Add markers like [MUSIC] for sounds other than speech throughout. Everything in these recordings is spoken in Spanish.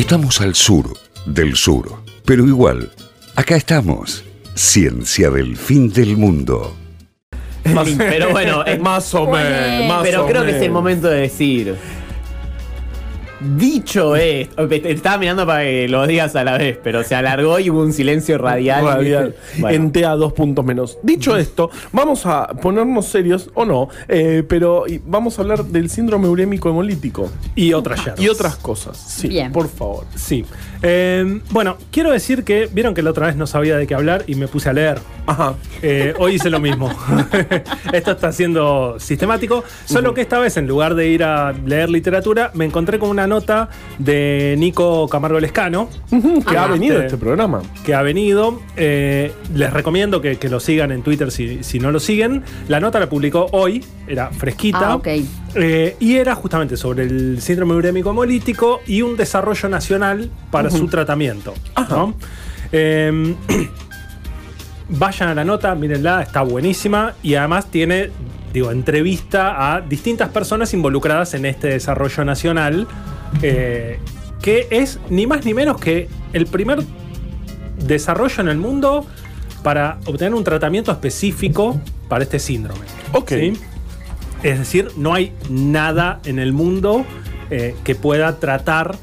Estamos al sur del sur, pero igual, acá estamos. Ciencia del fin del mundo. Pero bueno, es Más o menos. Pero creo que es el momento de decir. Dicho esto, te estaba mirando para que lo digas a la vez, pero se alargó y hubo un silencio radial. Radial. Bueno. En TA dos puntos menos. Dicho esto, vamos a ponernos serios o no, eh, pero vamos a hablar del síndrome urémico hemolítico Y otras y otras cosas. Sí, Bien. por favor. Sí. Eh, bueno, quiero decir que vieron que la otra vez no sabía de qué hablar y me puse a leer. Ajá. Eh, hoy hice lo mismo. [LAUGHS] Esto está siendo sistemático. Solo que esta vez, en lugar de ir a leer literatura, me encontré con una nota de Nico Camargo Lescano. Que ha Ajá. venido Este- este programa. que ha venido. Eh, les recomiendo que, que lo sigan en Twitter si, si no lo siguen. La nota la publicó hoy, era fresquita. Ah, ok. Eh, y era justamente sobre el síndrome urémico hemolítico y un desarrollo nacional para su tratamiento. ¿no? Eh, [CLEARS THROAT] vayan a la nota, mírenla, está buenísima y además tiene, digo, entrevista a distintas personas involucradas en este desarrollo nacional, eh, que es ni más ni menos que el primer desarrollo en el mundo para obtener un tratamiento específico para este síndrome. Ok. ¿sí? Es decir, no hay nada en el mundo eh, que pueda tratar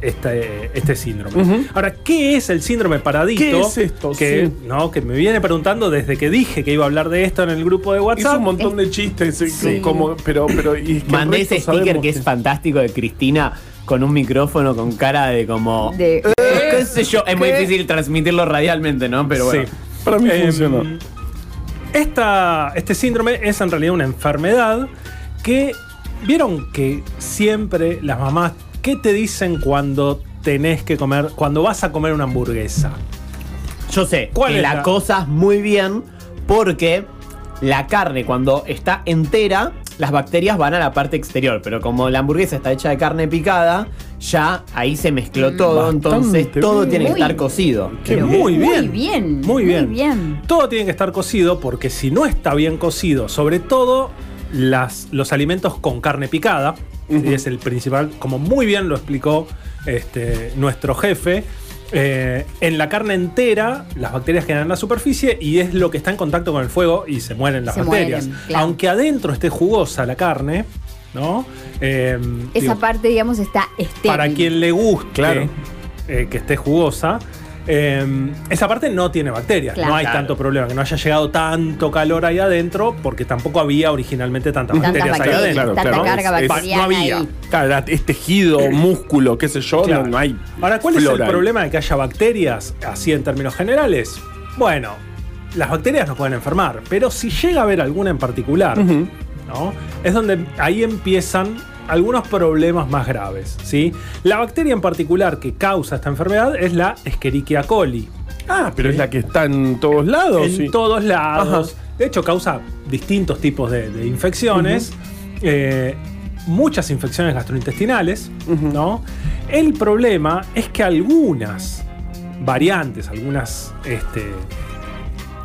este, este síndrome. Ahora, ¿qué es el síndrome paradito? ¿Qué es esto? Que, Sí. no, que me viene preguntando desde que dije que iba a hablar de esto en el grupo de Hizo WhatsApp. un montón de chistes, eh, Sí. como, pero, pero y es que el Mandé ese sticker que es fantástico de Cristina con un micrófono con cara de como. De- ¿Qué sé yo? Es muy difícil transmitirlo radialmente, ¿no? Pero bueno. Sí. Para mí Em, funcionó. Esta, este síndrome es en realidad una enfermedad que vieron que siempre las mamás, ¿qué te dicen cuando tenés que comer, cuando vas a comer una hamburguesa? Yo sé ¿Cuál que es la la- cosas muy bien porque la carne cuando está entera, las bacterias van a la parte exterior, pero como la hamburguesa está hecha de carne picada, ya ahí se mezcló todo, Bastante entonces todo bien. tiene que Muy estar cocido. pero muy bien. Muy bien. Muy bien. bien. Todo tiene que estar cocido porque si no está bien cocido, sobre todo las, los alimentos con carne picada, y es el principal, como muy bien lo explicó este, nuestro jefe, eh, en la carne entera las bacterias quedan en la superficie y es lo que está en contacto con el fuego y se mueren las Se bacterias. mueren, claro. Aunque adentro esté jugosa la carne, ¿no? Eh, Esa digo, parte, digamos, está estéril. para quien le guste Claro. eh, que esté jugosa. Eh, esa parte no tiene bacterias, Claro. no hay Claro. tanto problema, que no haya llegado tanto calor ahí adentro, porque tampoco había originalmente tantas bacterias ahí adentro. claro, tanta claro. carga Es- es- bacteriana no había. ahí. Claro, es tejido, músculo, qué sé yo, Claro. no, no hay. Ahora, ¿cuál es el ahí. problema de que haya bacterias así en términos generales? Bueno, las bacterias nos pueden enfermar, pero si llega a haber alguna en particular. ¿no? Es donde ahí empiezan algunos problemas más graves, ¿sí? La bacteria en particular que causa esta enfermedad es la Escherichia coli. Ah, pero es la que está en todos lados. en sí. todos lados. Ajá. De hecho, causa distintos tipos de, de infecciones. eh, muchas infecciones gastrointestinales. ¿no? El problema es que algunas variantes, algunas. Este,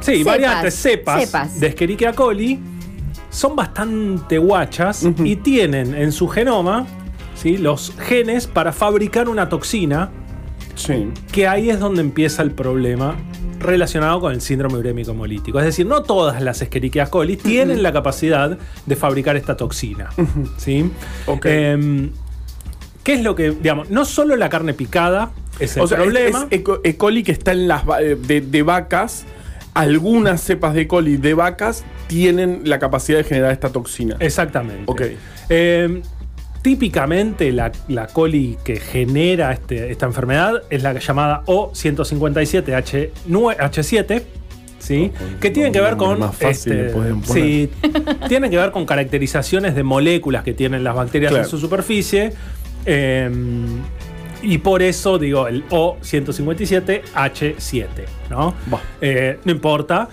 sí, Cepas, variantes, cepas, cepas. de Escherichia coli son bastante guachas y tienen en su genoma ¿sí? los genes para fabricar una toxina Sí. que ahí es donde empieza el problema relacionado con el síndrome urémico hemolítico. Es decir, no todas las Escherichia coli tienen la capacidad de fabricar esta toxina. ¿sí? Ok. Em, ¿Qué es lo que, digamos, no solo la carne picada es el O sea, problema? es, E. coli que está en las eh, de, de vacas. Algunas cepas de coli de vacas tienen la capacidad de generar esta toxina. Exactamente. Ok. Em, típicamente la, la coli que genera este- esta enfermedad es la llamada O157H7, ¿sí? que tiene que ver con... Más fácil este, pueden poner. sí, [LAUGHS] tiene que ver con caracterizaciones de moléculas que tienen las bacterias Claro. en su superficie. em, y por eso digo el O157H7, ¿no? Eh, no importa.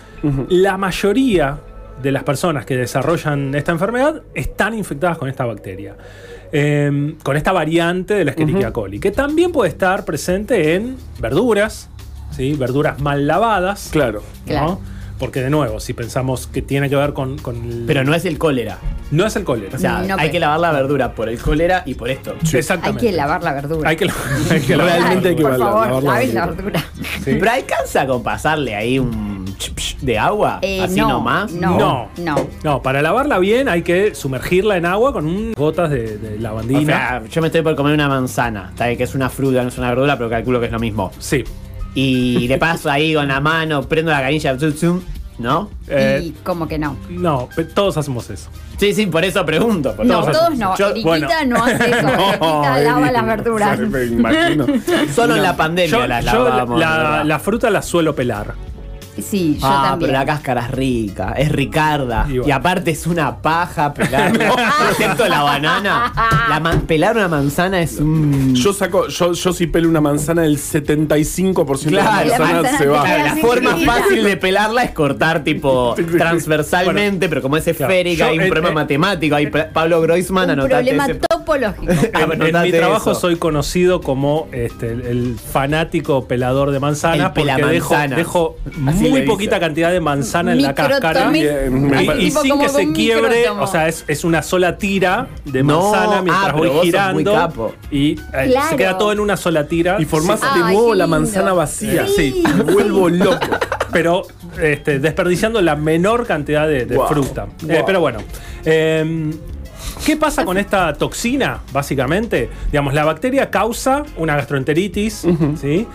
La mayoría de las personas que desarrollan esta enfermedad están infectadas con esta bacteria. Eh, con esta variante de la Escherichia coli, que también puede estar presente en verduras, ¿sí? verduras mal lavadas, Claro. ¿no? Claro. Porque de nuevo, si pensamos que tiene que ver con, con el- Pero no es el cólera. no es el cólera. O sea, No, hay pero- que lavar la verdura por el cólera y por esto. Hay Exactamente. que lavar la verdura. Hay que, [LAUGHS] hay que lavar. Realmente hay que Por lavar- favor, lavar la verdura. Sí. Pero alcanza con pasarle ahí un de agua, Eh, así no, nomás. no. No. No. No, para lavarla bien hay que sumergirla en agua con un gotas de, de O lavandina. sea, yo me estoy por comer una manzana, está bien que es una fruta, no es una verdura, pero calculo que es lo mismo. sí. Y le paso ahí con la mano, prendo la canilla, ¿no? Eh, y como que no. no, todos hacemos eso. Sí, sí, por eso pregunto. porque No, todos- todos no. Yo- Eriquita bueno. no hace eso. [LAUGHS] Eriquita lava las verduras. Me imagino. Solo en la pandemia Yo, las yo lavábamos. la, ¿verdad? la fruta la suelo pelar. Sí, yo ah, también. pero la cáscara es rica, es ricarda. Y aparte es una paja pelarla. [LAUGHS] Excepto la banana. La man- pelar una manzana es un. Yo saco, yo, yo si pelo una manzana, el 75% Claro, de la la manzana, se va. Claro, la forma fácil de pelarla es cortar tipo [LAUGHS] transversalmente, pero como es esférica, Yo, hay un eh, problema eh, matemático. Hay Pa- Pablo Groisman, anotate ese- Ah, En, bueno, en mi trabajo eso. soy conocido como este, el, el fanático pelador de manzana El porque dejo, muy poquita cantidad de manzana en la cáscara. Y, sin que se quiebre, microtomo. o sea, es, es una sola tira de manzana ah, mientras voy girando. Y eh, Claro. se queda todo en una sola tira. Y formás de nuevo la manzana vacía. Sí. Me vuelvo loco. pero este, desperdiciando la menor cantidad de, de Wow. fruta. Eh, pero bueno. eh, ¿Qué pasa con esta toxina, básicamente? Digamos, la bacteria causa una gastroenteritis, ¿sí?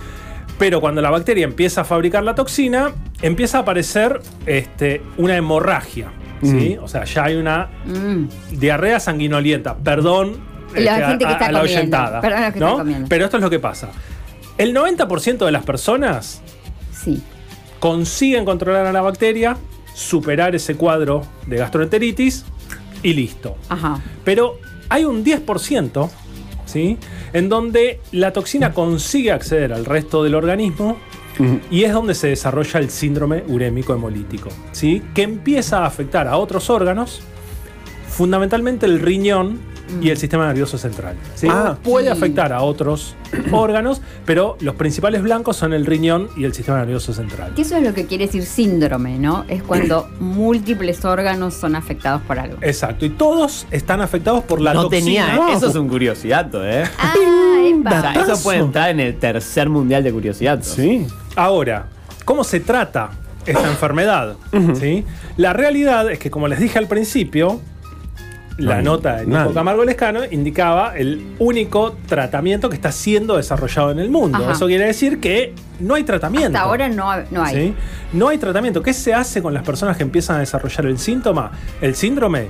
Pero cuando la bacteria empieza a fabricar la toxina, empieza a aparecer este, una hemorragia, ¿sí? O sea, ya hay una Mm. diarrea sanguinolienta. Perdón La este, gente que está la comiendo. oyentada, Perdón a los que ¿no? están comiendo. Pero esto es lo que pasa. El 90% de las personas Sí. consiguen controlar a la bacteria, superar ese cuadro de gastroenteritis y listo. Ajá. Pero hay un 10%, ¿sí? En donde la toxina consigue acceder al resto del organismo y es donde se desarrolla el síndrome urémico hemolítico, ¿sí? Que empieza a afectar a otros órganos, fundamentalmente el riñón y el sistema nervioso central. ¿sí? Ah. Puede Sí. afectar a otros [CLEARS THROAT] órganos, pero los principales blancos son el riñón y el sistema nervioso central. Que eso es lo que quiere decir síndrome, ¿no? Es cuando [CLEARS THROAT] múltiples órganos son afectados por algo. Exacto, y todos están afectados por la no toxina. tenía, eso es un curiosidad, ¿eh? Ah, [LAUGHS] O epa. sea, eso puede entrar en el tercer mundial de curiosidad. Sí. Ahora, ¿cómo se trata esta enfermedad? ¿Sí? La realidad es que, como les dije al principio, la No, nota de Nico. Camargo Lescano indicaba el único tratamiento que está siendo desarrollado en el mundo. Ajá. Eso quiere decir que no hay tratamiento. Hasta ahora no, no hay. ¿sí? No hay tratamiento. ¿Qué se hace con las personas que empiezan a desarrollar el síntoma? El síndrome.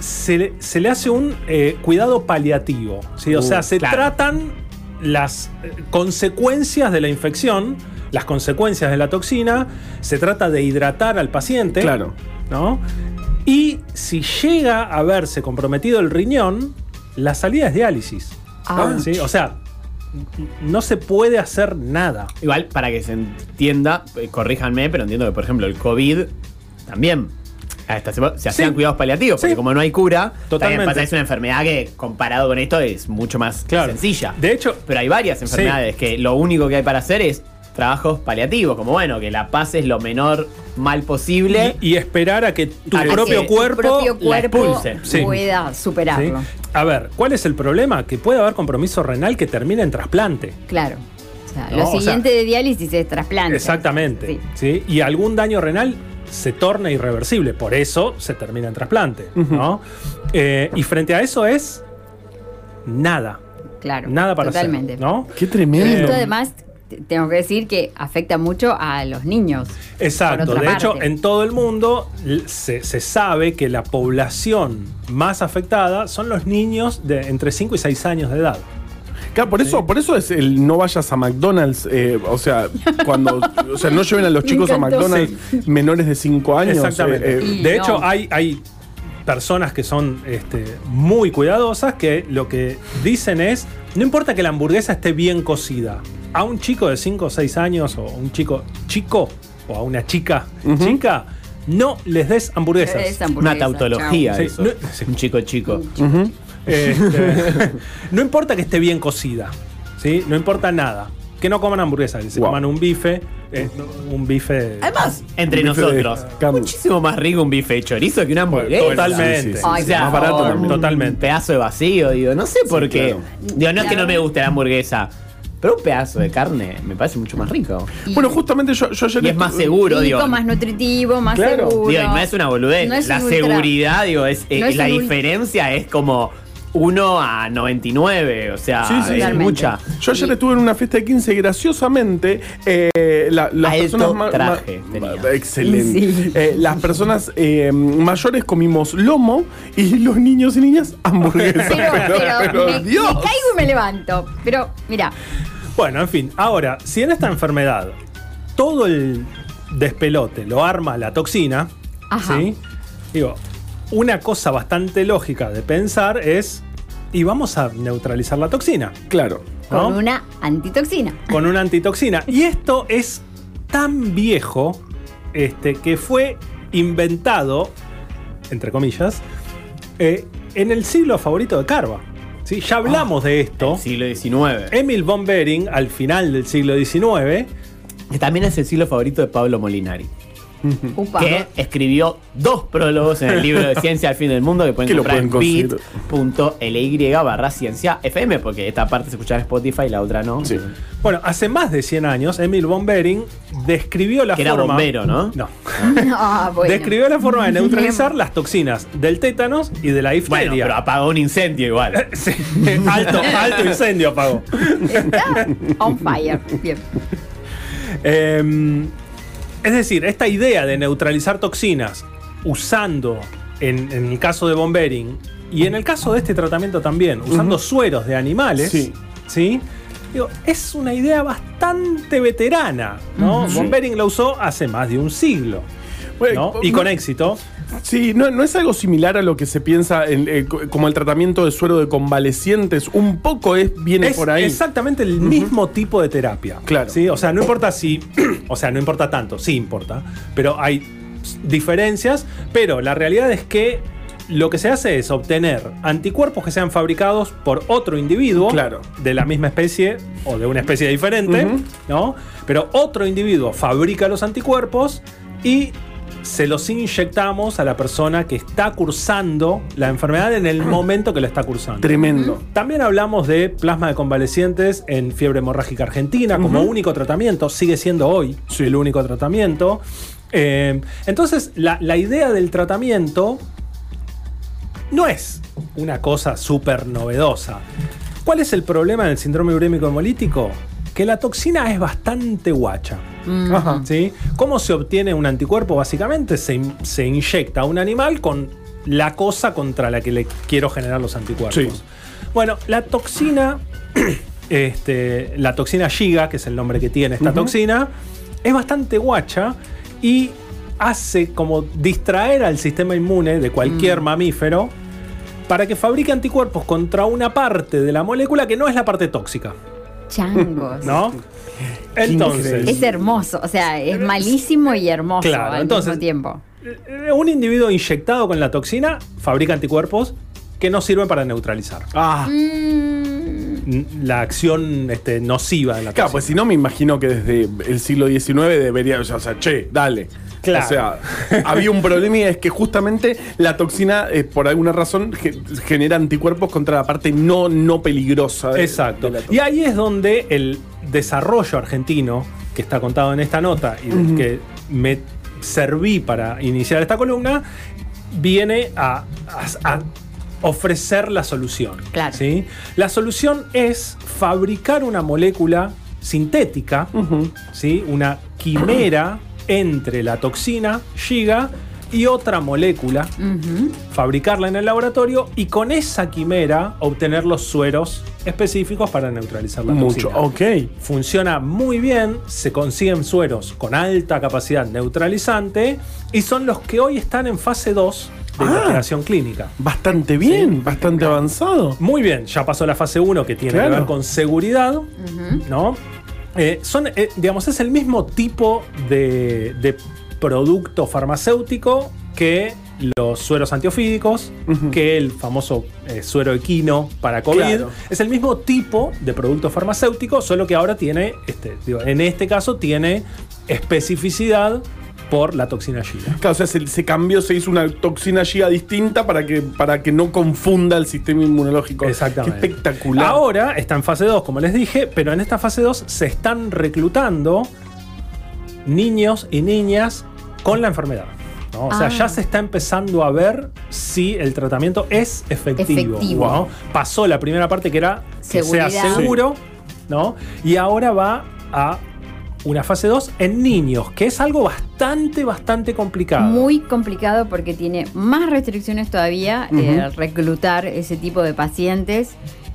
Se, le- se le hace un eh, cuidado paliativo. ¿sí? O Uh, sea, se claro. tratan las eh, consecuencias de la infección, las consecuencias de la toxina. Se trata de hidratar al paciente. Claro. ¿no? Y si llega a verse comprometido el riñón, la salida es diálisis. Ah. ¿sí? O sea, no se puede hacer nada. Igual, para que se entienda, eh, corríjanme, pero entiendo que, por ejemplo, el COVID también. hasta se, se hacían Sí. cuidados paliativos, porque Sí. como no hay cura, Totalmente. también pasa, es una enfermedad que comparado con esto es mucho más Claro. sencilla. De hecho, Pero hay varias enfermedades que lo único que hay para hacer es trabajos paliativos, como bueno, que la pases lo menor mal posible. y, y esperar a que tu A propio cuerpo. propio la expulse. Sí. pueda ¿sí? superarlo. A ver, ¿cuál es el problema? Que puede haber compromiso renal que termine en trasplante. Claro. O sea, No, lo o sea- siguiente de diálisis es trasplante. Exactamente. Sí. Sí. Y algún daño renal se torna irreversible. Por eso se termina en trasplante. ¿no? Eh, y frente a eso es nada. Claro. Nada para Totalmente. hacer. ¿no? Qué Y tremendo. esto además, tengo que decir que afecta mucho a los niños. Exacto. De hecho, en todo el mundo se, se sabe que la población más afectada son los niños de entre 5 y 6 años de edad. Claro, por eso, por eso es el no vayas a McDonald's, eh, o sea, cuando, o sea, no lleven a los [LAUGHS] chicos a. McDonald's menores de 5 años. Exactamente. eh, eh, de no. hecho, hay, hay personas que son este, muy cuidadosas que lo que dicen es, no importa que la hamburguesa esté bien cocida, a un chico de 5 o 6 años o a un chico chico o a una chica chica, no les des hamburguesas. Es Una tautología, eso. Sí, no- Un chico chico. Este, [LAUGHS] no importa que esté bien cocida, ¿sí? no importa nada. Que no coman hamburguesa, que se Wow. coman un bife, eh, un bife. Además, entre Un bife de nosotros, muchísimo más rico un bife de chorizo que una hamburguesa. Totalmente. Sí, sí, sí. Ay, O sea, más barato un también. Totalmente. pedazo de vacío, digo, no sé por qué. claro. Digo, no es que no me guste la hamburguesa, pero un pedazo de carne me parece mucho más rico. Y- Bueno, justamente yo, yo ayer Y es más seguro, digo. más nutritivo, más Claro. seguro. Digo, y no es una boludez. No es la un ultra- seguridad, digo, es, eh, no es la un diferencia es como 1 a 99. O sea, Sí, sí, es Totalmente. mucha. Yo ayer Y- estuve en una fiesta de 15 y graciosamente eh, la- las personas traje tenía. excelente. Sí. Eh, las personas eh, mayores comimos lomo y los niños y niñas hamburguesas. [LAUGHS] Pero, pero, me, me Dios. caigo y me levanto. Pero, mira, Bueno, en fin, ahora, si en esta enfermedad todo el despelote lo arma la toxina, Ajá. ¿sí? Digo, una cosa bastante lógica de pensar es, y vamos a neutralizar la toxina, Claro. ¿no? con una antitoxina. con una antitoxina. Y esto es tan viejo este, que fue inventado, entre comillas, eh, en el siglo favorito de Carva. ¿sí? Ya hablamos de esto. Siglo XIX. Emil von Behring, al final del siglo XIX, Que también es el siglo favorito de Pablo Molinari. Upa. que escribió dos prólogos en el libro de Ciencia al fin del mundo que pueden [LAUGHS] Que lo comprar pueden en bit.ly barra ciencia FM, porque esta parte se escucha en Spotify y la otra no. Sí. bueno, hace más de 100 años, Emil von Behring describió la Que era forma. bombero, ¿no? No. [LAUGHS] Ah, bueno. Describió la forma de neutralizar las toxinas del tétanos y de la Bueno, difteria. pero apagó un incendio igual. Sí, [LAUGHS] alto, alto incendio apagó. Está on fire. Bien. Eh, es decir, esta idea de neutralizar toxinas usando, en, en el caso de Bombering y en el caso de este tratamiento también, usando sueros de animales, Sí. ¿sí? Digo, es una idea bastante veterana, ¿no? Von Behring la usó hace más de un siglo, Bueno, ¿no? Y con éxito. Sí, no, no es algo similar a lo que se piensa en, eh, co- como el tratamiento de suero de convalecientes. Un poco es, viene Es por ahí. exactamente el mismo tipo de terapia. Claro. ¿sí? O sea, no importa si. [CLEARS THROAT] o sea, no importa tanto, sí importa. Pero hay diferencias. Pero la realidad es que lo que se hace es obtener anticuerpos que sean fabricados por otro individuo. Claro. De la misma especie o de una especie diferente. ¿No? Pero otro individuo fabrica los anticuerpos y. Se los inyectamos a la persona que está cursando la enfermedad en el momento que la está cursando. Tremendo. También hablamos de plasma de convalecientes en fiebre hemorrágica argentina como único tratamiento, sigue siendo hoy el único tratamiento. Eh, entonces, la, la idea del tratamiento no es una cosa súper novedosa. ¿Cuál es el problema del síndrome urémico hemolítico? Que la toxina es bastante guacha. Ajá. ¿sí? ¿Cómo se obtiene un anticuerpo? Básicamente se, in- se inyecta a un animal con la cosa contra la que le quiero generar los anticuerpos. Sí. Bueno, la toxina, [CLEARS THROAT] este, la toxina Giga, que es el nombre que tiene esta toxina, es bastante guacha y hace como distraer al sistema inmune de cualquier mamífero para que fabrique anticuerpos contra una parte de la molécula que no es la parte tóxica, Changos. ¿no? Entonces, Es hermoso. O sea, es malísimo y hermoso Claro, al entonces- mismo tiempo. eh, un individuo inyectado con la toxina fabrica anticuerpos que no sirven para neutralizar Ah. Mm, la acción este, nociva de la Claro, toxina. pues si no me imagino que desde el siglo XIX debería, o sea, che, dale. Claro. O sea, había un problema y es que justamente la toxina, eh, por alguna razón, ge- genera anticuerpos contra la parte no, no peligrosa. de- Exacto. de la Y ahí es donde el desarrollo argentino, que está contado en esta nota y del que me serví para iniciar esta columna, viene a, a- a ofrecer la solución. Claro. ¿sí? La solución es fabricar una molécula sintética, ¿sí? una quimera entre la toxina Giga y otra molécula fabricarla en el laboratorio y con esa quimera obtener los sueros específicos para neutralizar la Mucho, toxina. ok. Funciona muy bien, se consiguen sueros con alta capacidad neutralizante y son los que hoy están en fase 2 de Ah. investigación clínica. Bastante bien, bastante avanzado. Muy bien, ya pasó la fase 1 que tiene Claro. que ver con seguridad, ¿no? Eh, son, eh, digamos, es el mismo tipo de, de producto farmacéutico que los sueros antiofídicos que el famoso eh, suero equino para COVID. Claro. Es el mismo tipo de producto farmacéutico, solo que ahora tiene, este, digo, en este caso, tiene especificidad por la toxina Giga. Claro, o sea, se, se cambió, se hizo una toxina Giga distinta para que, para que no confunda el sistema inmunológico. Exactamente. Qué espectacular. Ahora está en fase 2, como les dije, pero en esta fase 2 se están reclutando niños y niñas con la enfermedad. ¿no? O sea, Ah. ya se está empezando a ver si el tratamiento es efectivo. Efectivo. ¿no? Pasó la primera parte que era que sea seguro, ¿no? Y ahora va a una fase 2 en niños, que es algo bastante, bastante complicado. Muy complicado porque tiene más restricciones todavía eh, reclutar ese tipo de pacientes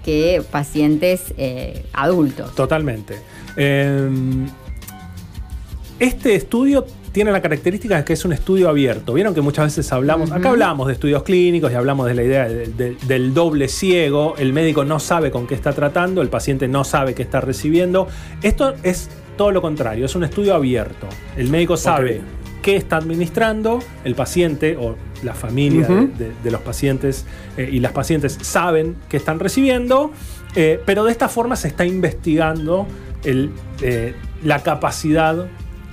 que pacientes eh, adultos. Totalmente. Eh, este estudio tiene la característica de que es un estudio abierto. Vieron que muchas veces hablamos, acá hablamos de estudios clínicos y hablamos de la idea de- de- del doble ciego. El médico no sabe con qué está tratando, el paciente no sabe qué está recibiendo. Esto es todo lo contrario, es un estudio abierto. El médico sabe qué está administrando, el paciente o la familia de- Ujú. de, de los pacientes eh, y las pacientes saben que están recibiendo, eh, pero de esta forma se está investigando el, eh, la capacidad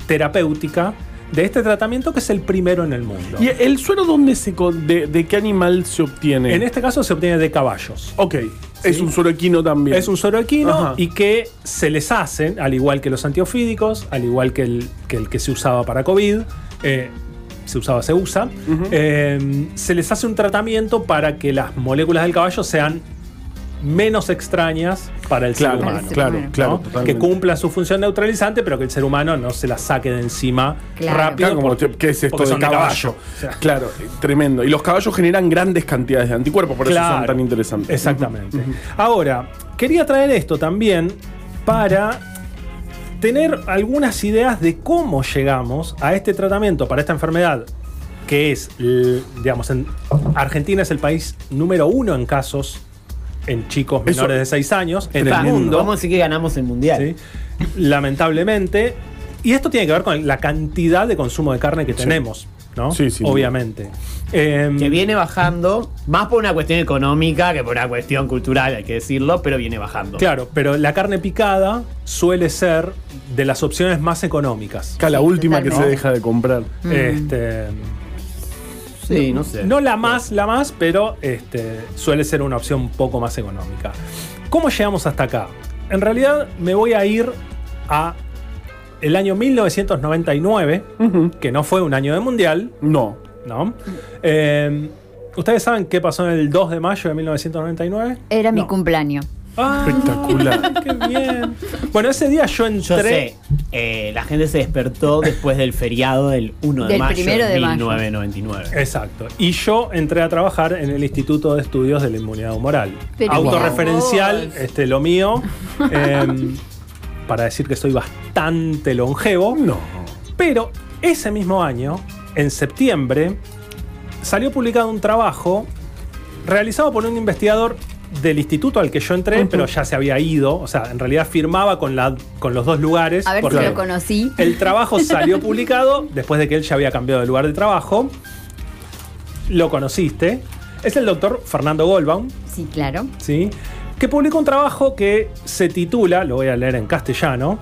terapéutica de este tratamiento que es el primero en el mundo. ¿Y el suero dónde se de, de qué animal se obtiene? En este caso se obtiene de caballos. Ok, es Sí. un suero equino también. Es un Ajá. y que se les hacen, al igual que los antiofídicos, al igual que el que, el que se usaba para COVID, eh, se usaba, se usa, eh, se les hace un tratamiento para que las moléculas del caballo sean menos extrañas para el Claro, ser humano. el ser claro, humano. claro. ¿no? totalmente. que cumplan su función neutralizante, pero que el ser humano no se la saque de encima Claro. rápido. Claro, como, porque- ¿qué es esto de caballo? O sea, Claro, tremendo. Y los caballos generan grandes cantidades de anticuerpos, por eso son tan interesantes. Exactamente. Ahora, quería traer esto también para tener algunas ideas de cómo llegamos a este tratamiento para esta enfermedad, que es, digamos, en Argentina es el país número uno en casos en chicos Eso- menores de 6 años en el mundo. Vamos a decir que ganamos el mundial. ¿sí? Lamentablemente. Y esto tiene que ver con la cantidad de consumo de carne que tenemos, ¿no? Sí, sí. Obviamente. Em, Que viene bajando, más por una cuestión económica que por una cuestión cultural, hay que decirlo, pero viene bajando. Claro, pero la carne picada suele ser de las opciones más económicas. Acá la última que se deja de comprar. Este, Sí, no sé. no la más, la más, pero este, suele ser una opción un poco más económica. ¿Cómo llegamos hasta acá? En realidad me voy a ir a el año 1999, que no fue un año de mundial, No. ¿no? Eh, ¿Ustedes saben qué pasó en el 2 de mayo de 1999? Era mi cumpleaños. Ah, Espectacular. [LAUGHS] ¡Qué bien! Bueno, ese día yo entré... Yo sé, eh, la gente se despertó después del feriado del 1 de Del mayo primero de de mayo. 1999. Exacto. Y yo entré a trabajar en el Instituto de Estudios de la Inmunidad Humoral. Pero Autorreferencial, este, lo mío, [LAUGHS] em, para decir que soy bastante longevo. No. Pero ese mismo año, en septiembre, salió publicado un trabajo realizado por un investigador del instituto al que yo entré, pero ya se había ido. O sea, en realidad firmaba con, la, con los dos lugares. A ver si porque lo conocí. El trabajo salió publicado después de que él ya había cambiado de lugar de trabajo. Lo conociste. Es el doctor Fernando Goldbaum, Sí, claro. ¿sí? que publicó un trabajo que se titula, lo voy a leer en castellano,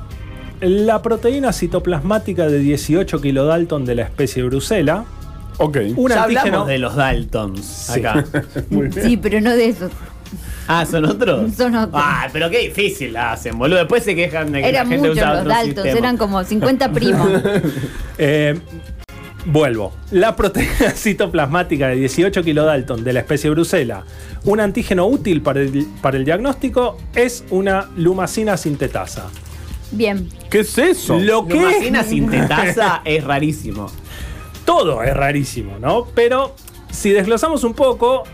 La proteína citoplasmática de 18 kilodalton de la especie Brusela. Ok. Un ya antígeno. hablamos de los Daltons Sí. acá. [LAUGHS] Sí, pero no de eso. Ah, ¿son otros? [LAUGHS] Son otros. Ah, pero qué difícil la hacen, boludo. Después se quejan de que Eran la gente muchos usa los otro Daltons, sistema. eran como 50 [LAUGHS] primos. Eh, vuelvo. La proteína [LAUGHS] citoplasmática de 18 kilodalton de la especie Brusela, un antígeno útil para el, para el diagnóstico, es una lumacina sintetasa. Bien. ¿Qué es eso? Lo que Lumacina sintetasa es rarísimo. todo es rarísimo, ¿no? Pero si desglosamos un poco,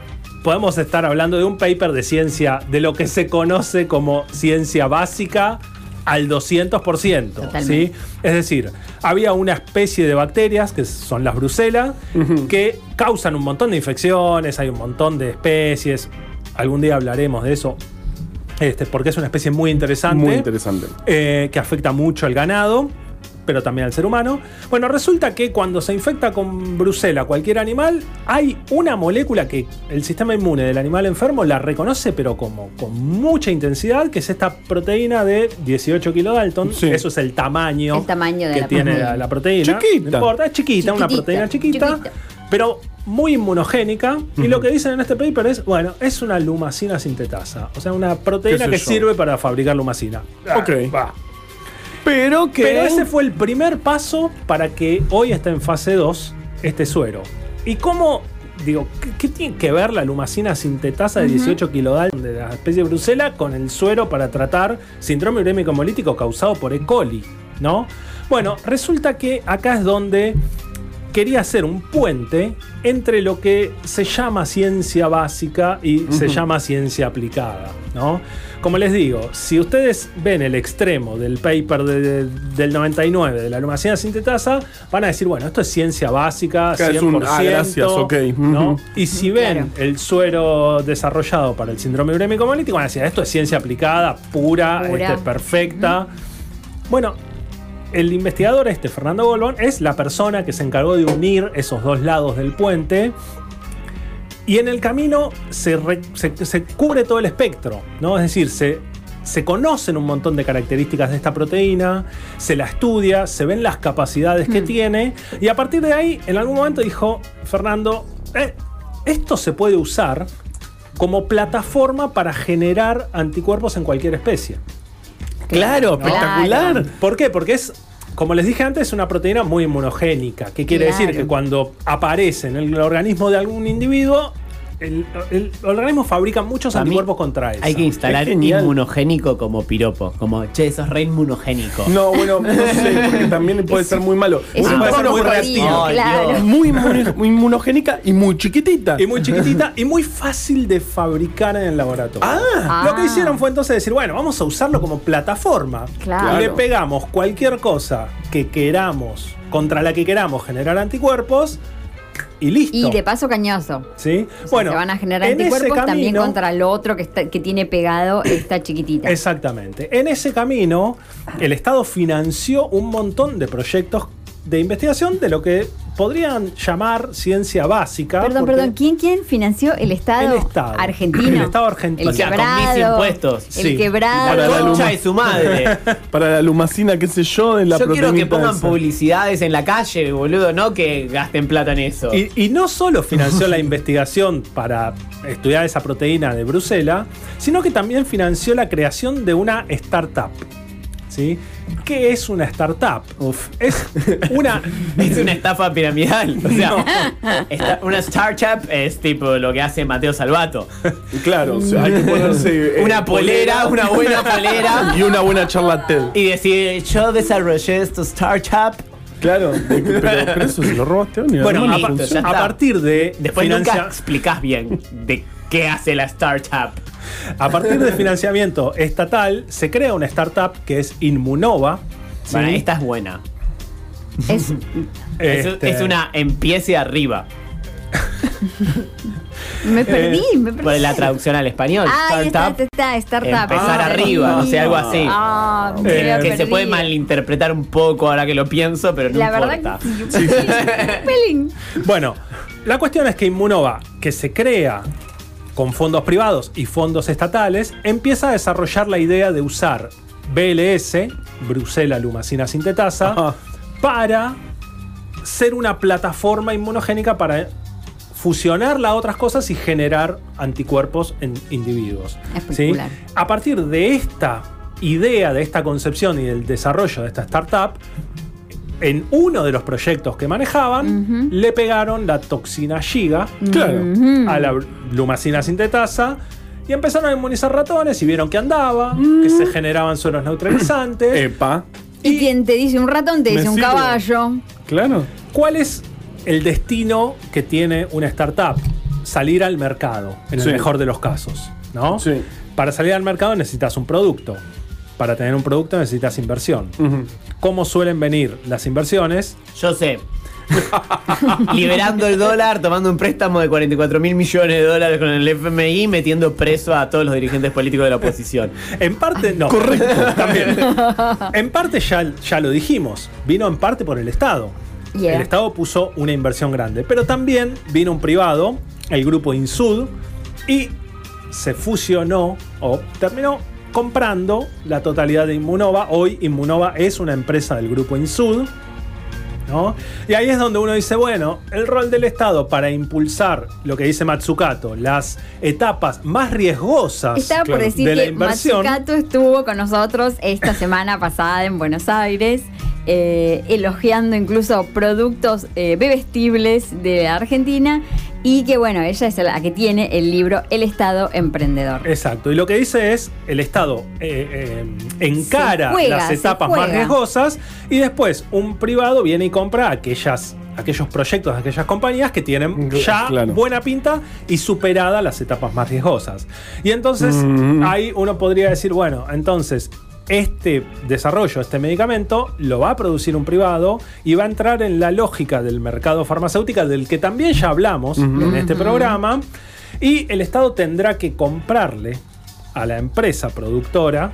podemos estar hablando de un paper de ciencia, de lo que se conoce como ciencia básica al 200%. ¿sí? Es decir, había una especie de bacterias, que son las brucelas, que causan un montón de infecciones, hay un montón de especies. Algún día hablaremos de eso, este, porque es una especie muy interesante Muy interesante. eh, que afecta mucho al ganado. Pero también al ser humano. Bueno, resulta que cuando se infecta con brucela cualquier animal, hay una molécula que el sistema inmune del animal enfermo la reconoce, pero como con mucha intensidad, que es esta proteína de 18 kilodalton. Sí. Eso es el tamaño, El tamaño de que la tiene proteína. la, la proteína. Chiquita. No importa, es chiquita, una proteína chiquita, chiquita. pero muy inmunogénica. Y lo que dicen en este paper es, bueno, es una lumacina sintetasa. O sea, una proteína ¿Qué que yo? sirve para fabricar lumacina. Ok. va. Pero que. Pero ese fue el primer paso para que hoy esté en fase 2 este suero. ¿Y cómo, digo, qué, qué tiene que ver la lumacina sintetasa de 18 kilodalton de la especie de Brusela con el suero para tratar síndrome urémico hemolítico causado por E. coli? ¿No? Bueno, resulta que acá es donde quería hacer un puente entre lo que se llama ciencia básica y se llama ciencia aplicada, ¿no? Como les digo, si ustedes ven el extremo del paper de- de- del 99 de la lumacina sintetasa, van a decir, bueno, esto es ciencia básica, Claro, 100%, es un, ah, gracias, ok, ¿no? ujú. Y si ven Claro. el suero desarrollado para el síndrome urémico hemolítico, van a decir, esto es ciencia aplicada, pura, Pura. este, es perfecta. Bueno, el investigador este, Fernando Golbón, es la persona que se encargó de unir esos dos lados del puente. Y en el camino se, re- se- se cubre todo el espectro, ¿no? Es decir, se, se conocen un montón de características de esta proteína, se la estudia, se ven las capacidades que tiene, y a partir de ahí, en algún momento dijo Fernando, "Eh, esto se puede usar como plataforma para generar anticuerpos en cualquier especie. Claro, Claro. espectacular. ¿Por qué? Porque es, como les dije antes, una proteína muy inmunogénica. ¿Qué quiere Claro. decir? Que cuando aparece en el organismo de algún individuo, el, el organismo fabrica muchos Para mí anticuerpos contra eso. Hay que instalar inmunogénico como piropo. Como, che, sos re inmunogénico. No, bueno, no sé, porque también [LAUGHS] puede ser muy malo. Es un puede ser muy reactivo. Claro. Muy, [LAUGHS] inmun- muy inmunogénica y muy chiquitita. Y muy chiquitita y muy fácil de fabricar en el laboratorio. Ah. Lo que Ah. hicieron fue entonces decir, bueno, vamos a usarlo como plataforma. Claro. Y le pegamos cualquier cosa que queramos, contra la que queramos generar anticuerpos, y listo. Y de paso cañoso. ¿Sí? O sea, se van a generar anticuerpos también camino- contra lo otro que, está- que tiene pegado esta chiquitita. Exactamente. En ese camino, el Estado financió un montón de proyectos de investigación de lo que podrían llamar ciencia básica. Perdón, perdón, ¿quién, quién financió el Estado, El Estado. argentino? El Estado argentino. El O sea, con mis quebrado. impuestos. El Sí. quebrado. Para la Concha de su madre. [LAUGHS] Para la lumacina, qué sé yo, de la Yo quiero que pongan esa. publicidades en la calle, boludo, no que gasten plata en eso. Y, y no solo financió la [LAUGHS] investigación para estudiar esa proteína de Bruselas, sino que también financió la creación de una startup. ¿Sí? ¿Qué es una startup? Uf. Es una. [LAUGHS] Es una estafa piramidal. O sea, esta- una startup es tipo lo que hace Mateo Salvato. Claro, o sea, hay que [LAUGHS] ponerse. eh, Una polera, una buena [LAUGHS] polera. Y una buena charla TED. Y decir, yo desarrollé esta startup. Claro, de- pero, pero eso se lo robaste a Bueno, a, a partir de. Después financia- nunca explicás bien de qué hace la startup. A partir de financiamiento estatal, se crea una startup que es Inmunova. ¿sí? Bueno, esta es buena. Es, [LAUGHS] Es, Este, es una empiece arriba. me perdí, me perdí. Eh, Por la traducción al español. Ah, startup. está, está, startup. Empezar Ah, arriba, no sé, algo así. Ah, me Eh, que se puede malinterpretar un poco ahora que lo pienso, pero no La importa. verdad que sí. Bueno, la cuestión es que Inmunova, que se crea con fondos privados y fondos estatales, empieza a desarrollar la idea de usar BLS, Brucella Lumacina Sintetasa, Ajá. para ser una plataforma inmunogénica para fusionarla a otras cosas y generar anticuerpos en individuos. ¿sí? A partir de esta idea, de esta concepción y del desarrollo de esta startup, en uno de los proyectos que manejaban, le pegaron la toxina Giga Claro. a la lumacina sintetasa y empezaron a inmunizar ratones y vieron que andaba, que se generaban sueros neutralizantes. [CLEARS THROAT] Epa. Y quien te dice un ratón, te dice un sirve. caballo. Claro. ¿Cuál es el destino que tiene una startup? Salir al mercado, en el mejor de los casos. ¿no? Sí. Para salir al mercado necesitas un producto. Para tener un producto necesitas inversión. ¿Cómo suelen venir las inversiones? Yo sé. [LAUGHS] liberando el dólar, tomando un préstamo de 44 mil millones de dólares con el FMI, metiendo preso a todos los dirigentes políticos de la oposición. [LAUGHS] En parte, no. Correcto, [LAUGHS] también. En parte ya, ya lo dijimos. Vino en parte por el Estado. Yeah. El Estado puso una inversión grande. Pero también vino un privado, el grupo Insud, y se fusionó o terminó comprando la totalidad de Inmunova. Hoy Inmunova es una empresa del grupo Insud. ¿no? Y ahí es donde uno dice, bueno, el rol del Estado para impulsar lo que dice Matsukato, las etapas más riesgosas Estaba por decir de la que inversión. Matsukato estuvo con nosotros esta [LAUGHS] semana pasada en Buenos Aires, eh, elogiando incluso productos eh, bebestibles de Argentina y que bueno, ella es la que tiene el libro El Estado Emprendedor. Exacto, y lo que dice es, el Estado eh, eh, encara juega, las etapas más riesgosas y después un privado viene y compra aquellas, aquellos proyectos, aquellas compañías que tienen ya Claro. buena pinta y superada las etapas más riesgosas. Y entonces Mm. ahí uno podría decir, bueno, entonces este desarrollo, este medicamento, lo va a producir un privado y va a entrar en la lógica del mercado farmacéutico, del que también ya hablamos en este programa, y el Estado tendrá que comprarle a la empresa productora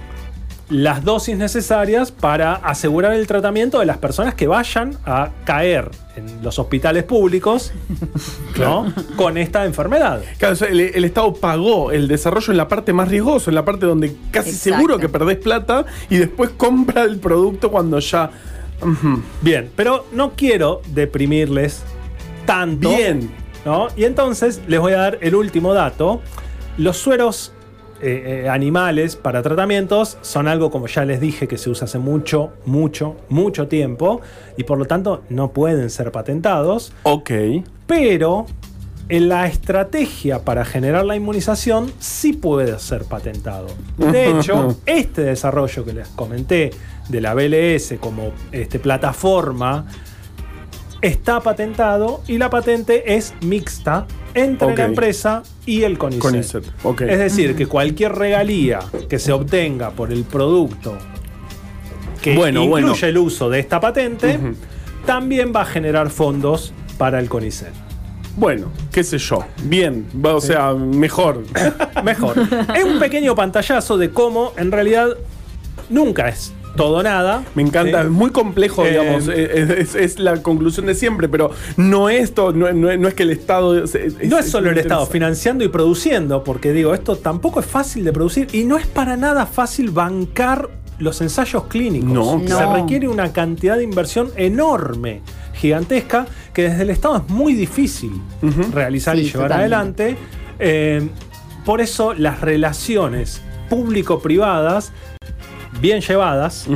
las dosis necesarias para asegurar el tratamiento de las personas que vayan a caer en los hospitales públicos [LAUGHS] ¿no? con esta enfermedad. Claro, o sea, el, el Estado pagó el desarrollo en la parte más riesgosa, en la parte donde casi Exacto. seguro que perdés plata y después compra el producto cuando ya. Bien, pero no quiero deprimirles tanto. Bien. ¿no? Y entonces les voy a dar el último dato. Los sueros eh, eh, animales para tratamientos son algo, como ya les dije, que se usa hace mucho, mucho, mucho tiempo y por lo tanto no pueden ser patentados. Ok. Pero en la estrategia para generar la inmunización sí puede ser patentado. De hecho, [LAUGHS] este desarrollo que les comenté de la BLS como este, plataforma está patentado y la patente es mixta entre la empresa y el CONICET. CONICET. Es decir, que cualquier regalía que se obtenga por el producto que Bueno, incluye bueno. el uso de esta patente, también va a generar fondos para el CONICET. Bueno, qué sé yo. Bien, va, o sea, mejor. [LAUGHS] Mejor. es un pequeño pantallazo de cómo en realidad nunca es todo nada. Me encanta, ¿sí? es muy complejo, Eh, digamos, eh, es, es la conclusión de siempre, pero no es, to- no, no- no es que el Estado... es- es- No es solo el Estado financiando y produciendo, porque digo, esto tampoco es fácil de producir y no es para nada fácil bancar los ensayos clínicos. No, Se requiere una cantidad de inversión enorme, gigantesca, que desde el Estado es muy difícil realizar y llevar totalmente. adelante. Eh, por eso las relaciones público-privadas, bien llevadas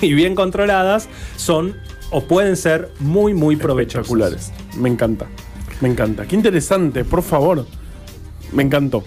y bien controladas, son o pueden ser muy, muy provechosas. Me encanta. Me encanta. Qué interesante, por favor. Me encantó.